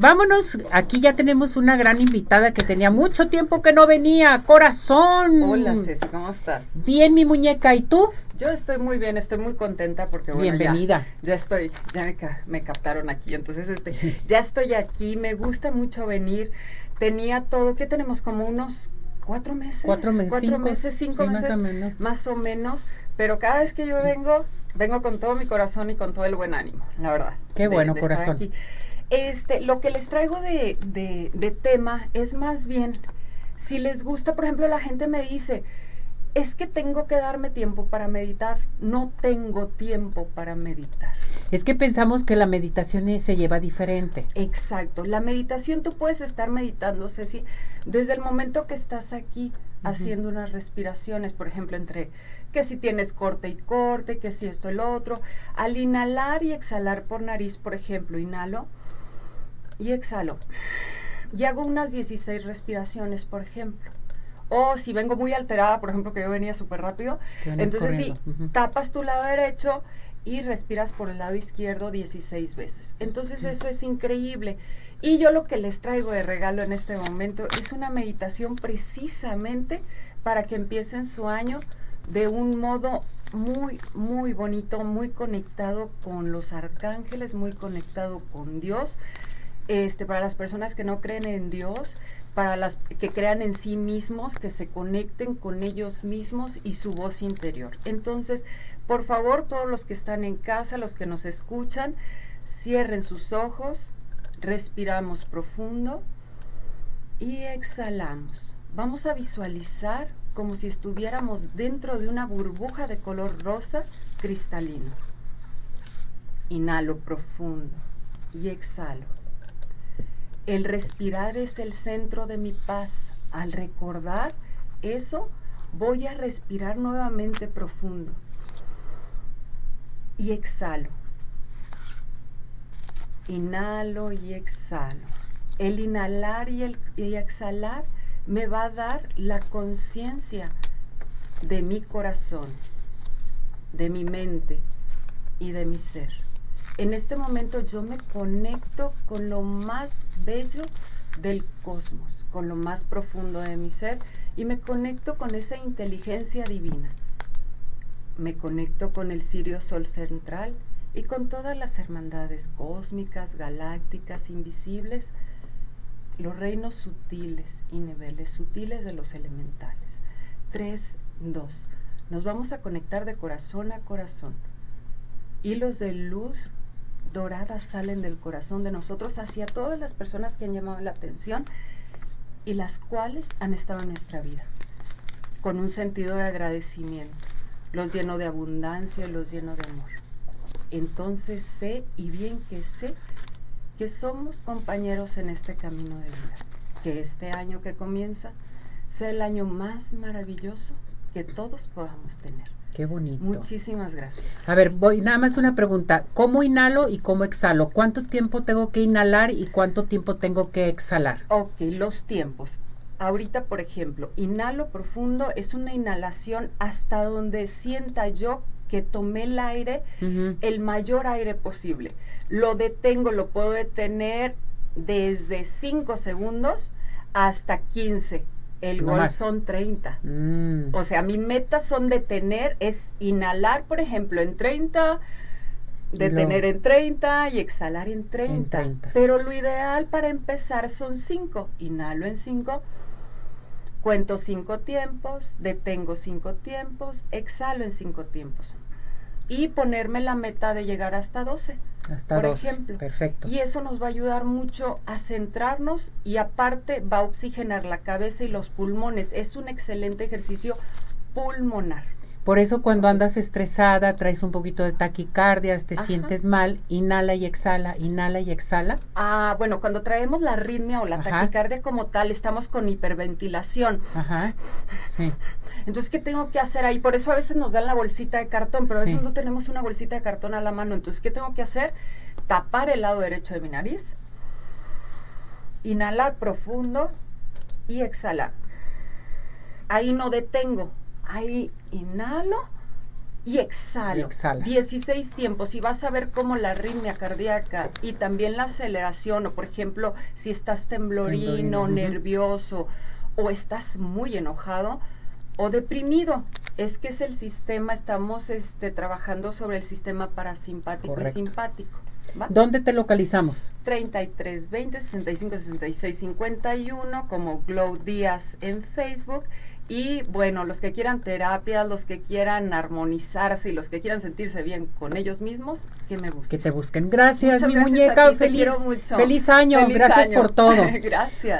vámonos. Aquí ya tenemos una gran invitada que tenía mucho tiempo que no venía. Corazón. Hola Ceci, ¿cómo estás? Bien, mi muñeca. ¿Y tú? Yo estoy muy bien, estoy muy contenta porque bueno, Bienvenida. Ya, estoy, ya me, me, captaron aquí, entonces este, ya estoy aquí, me gusta mucho venir. Tenía todo, ¿qué tenemos? Como unos cuatro meses. Cuatro meses. Cuatro meses, cinco meses. Más o menos. Más o menos. Pero cada vez que yo vengo, vengo con todo mi corazón y con todo el buen ánimo, la verdad. Qué bueno, corazón. Este, lo que les traigo de, de, de tema es más bien, si les gusta, por ejemplo, la gente me dice, es que tengo que darme tiempo para meditar. No tengo tiempo para meditar. Es que pensamos que la meditación se lleva diferente. Exacto. La meditación tú puedes estar meditando, Ceci, desde el momento que estás aquí haciendo unas respiraciones, por ejemplo, entre que si tienes corte y corte, que si esto el otro. Al inhalar y exhalar por nariz, por ejemplo, inhalo y exhalo. Y hago unas 16 respiraciones, por ejemplo. O si vengo muy alterada, por ejemplo, que yo venía súper rápido, entonces sí, tapas tu lado derecho y respiras por el lado izquierdo 16 veces. Entonces eso es increíble. Y yo lo que les traigo de regalo en este momento es una meditación precisamente para que empiecen su año de un modo muy, muy bonito, muy conectado con los arcángeles, muy conectado con Dios. Este, para las personas que no creen en Dios, para las que crean en sí mismos, que se conecten con ellos mismos y su voz interior. Entonces, por favor, todos los que están en casa, los que nos escuchan, cierren sus ojos, respiramos profundo y exhalamos. Vamos a visualizar como si estuviéramos dentro de una burbuja de color rosa cristalino. Inhalo profundo y exhalo. El respirar es el centro de mi paz. Al recordar eso, voy a respirar nuevamente profundo. Y exhalo. Inhalo y exhalo. El inhalar y el exhalar me va a dar la conciencia de mi corazón, de mi mente y de mi ser en este momento yo me conecto con lo más bello del cosmos, con lo más profundo de mi ser y me conecto con esa inteligencia divina. Me conecto con el Sirio Sol Central y con todas las hermandades cósmicas, galácticas, invisibles, los reinos sutiles y niveles sutiles de los elementales. 3, 2. Nos vamos a conectar de corazón a corazón. Hilos de luz doradas salen del corazón de nosotros hacia todas las personas que han llamado la atención y las cuales han estado en nuestra vida, con un sentido de agradecimiento. Los lleno de abundancia, los lleno de amor. Entonces sé, y bien que sé, que somos compañeros en este camino de vida. Que este año que comienza sea el año más maravilloso que todos podamos tener. Qué bonito. Muchísimas gracias. A ver, voy, nada más una pregunta. ¿Cómo inhalo y cómo exhalo? ¿Cuánto tiempo tengo que inhalar y cuánto tiempo tengo que exhalar? Ok, los tiempos. Ahorita, por ejemplo, inhalo profundo es una inhalación hasta donde sienta yo que tomé el aire, el mayor aire posible. Lo detengo, lo puedo detener desde 5 segundos hasta 15 el gol son 30. Mm. O sea, mi meta son detener, es inhalar, por ejemplo, en 30, detener en 30 y exhalar en 30. Pero lo ideal para empezar son 5. Inhalo en 5, cuento 5 tiempos, detengo 5 tiempos, exhalo en 5 tiempos. Y ponerme la meta de llegar hasta 12 por ejemplo. Perfecto. Y eso nos va a ayudar mucho a centrarnos y aparte va a oxigenar la cabeza y los pulmones. Es un excelente ejercicio pulmonar. Por eso cuando andas estresada, traes un poquito de taquicardia, te sientes mal, inhala y exhala, inhala y exhala. Ah, bueno, cuando traemos la arritmia o la taquicardia como tal, estamos con hiperventilación. Ajá. Sí. Entonces, ¿qué tengo que hacer ahí? Por eso a veces nos dan la bolsita de cartón, pero a veces no tenemos una bolsita de cartón a la mano. Entonces, ¿qué tengo que hacer? Tapar el lado derecho de mi nariz, inhalar profundo y exhalar. Ahí no detengo, ahí inhalo y exhalo. exhalas. 16 tiempos y vas a ver cómo la arritmia cardíaca y también la aceleración, o por ejemplo, si estás temblorino, nervioso o estás muy enojado o deprimido, es que es el sistema, estamos este, trabajando sobre el sistema parasimpático Correcto. y simpático. ¿va? ¿Dónde te localizamos? 33 20 65 66 51 como Glow Díaz en Facebook y bueno, los que quieran terapia, los que quieran armonizarse y los que quieran sentirse bien con ellos mismos, que me Que busquen. te busquen. Gracias, Muchas mi gracias a muñeca. ti, te feliz, quiero mucho. feliz año. Feliz Gracias año. por todo. gracias.